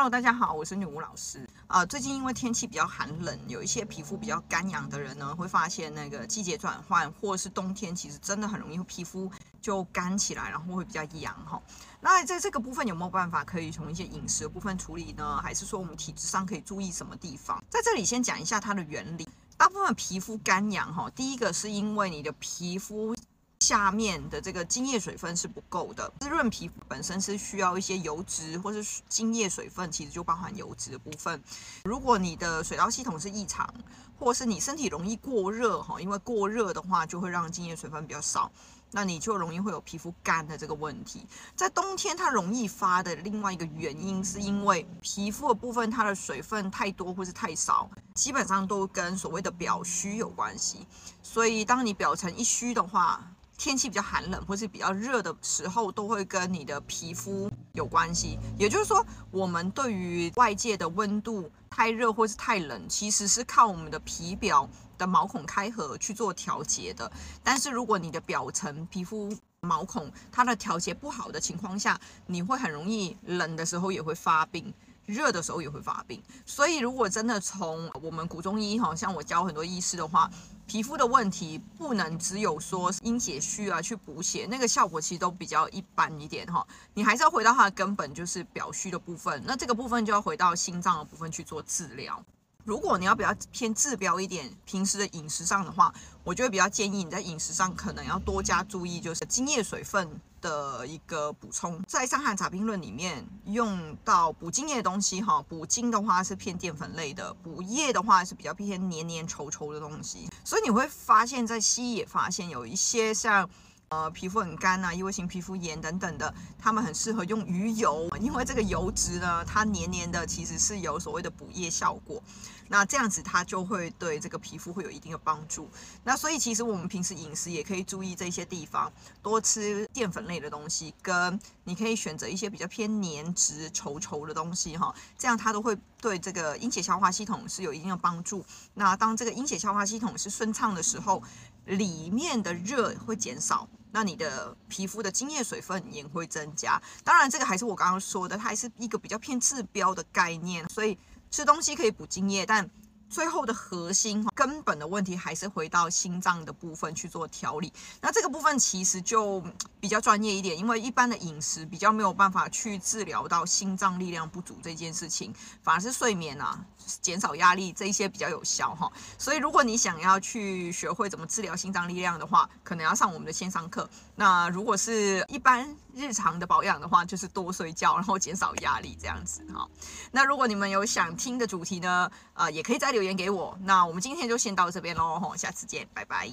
Hello，大家好，我是女巫老师。啊、最近因为天气比较寒冷，有一些皮肤比较干痒的人呢，会发现那个季节转换，或者是冬天，其实真的很容易皮肤就干起来，然后会比较痒哈。那在这个部分有没有办法可以从一些饮食的部分处理呢？还是说我们体质上可以注意什么地方？在这里先讲一下它的原理。大部分皮肤干痒哈，第一个是因为你的皮肤。下面的这个精液水分是不够的，滋润皮肤本身是需要一些油脂，或是精液水分，其实就包含油脂的部分。如果你的水道系统是异常，或是你身体容易过热哈，因为过热的话就会让精液水分比较少，那你就容易会有皮肤干的这个问题。在冬天它容易发的另外一个原因，是因为皮肤的部分它的水分太多或是太少，基本上都跟所谓的表虚有关系。所以当你表层一虚的话，天气比较寒冷或是比较热的时候，都会跟你的皮肤有关系。也就是说，我们对于外界的温度太热或是太冷，其实是靠我们的皮表的毛孔开合去做调节的。但是如果你的表层皮肤毛孔它的调节不好的情况下，你会很容易冷的时候也会发病。热的时候也会发病，所以如果真的从我们古中医哈，像我教很多医师的话，皮肤的问题不能只有说阴血虚啊去补血，那个效果其实都比较一般一点哈。你还是要回到它的根本，就是表虚的部分。那这个部分就要回到心脏的部分去做治疗。如果你要比较偏治标一点，平时的饮食上的话，我就会比较建议你在饮食上可能要多加注意，就是精液水分的一个补充。在《伤寒杂病论》里面用到补精液的东西，哈，补精的话是偏淀粉类的，补液的话是比较偏黏黏稠稠的东西。所以你会发现在西医也发现有一些像。呃，皮肤很干啊，异位性皮肤炎等等的，他们很适合用鱼油，因为这个油脂呢，它黏黏的，其实是有所谓的补液效果。那这样子它就会对这个皮肤会有一定的帮助。那所以其实我们平时饮食也可以注意这些地方，多吃淀粉类的东西，跟你可以选择一些比较偏黏质稠稠的东西哈，这样它都会对这个阴血消化系统是有一定的帮助。那当这个阴血消化系统是顺畅的时候，里面的热会减少。那你的皮肤的精液水分也会增加，当然这个还是我刚刚说的，它还是一个比较偏治标的概念，所以吃东西可以补精液，但。最后的核心根本的问题还是回到心脏的部分去做调理。那这个部分其实就比较专业一点，因为一般的饮食比较没有办法去治疗到心脏力量不足这件事情，反而是睡眠啊、减少压力这一些比较有效哈。所以如果你想要去学会怎么治疗心脏力量的话，可能要上我们的线上课。那如果是一般日常的保养的话，就是多睡觉，然后减少压力这样子哈。那如果你们有想听的主题呢，呃，也可以再留言给我。那我们今天就先到这边喽，下次见，拜拜。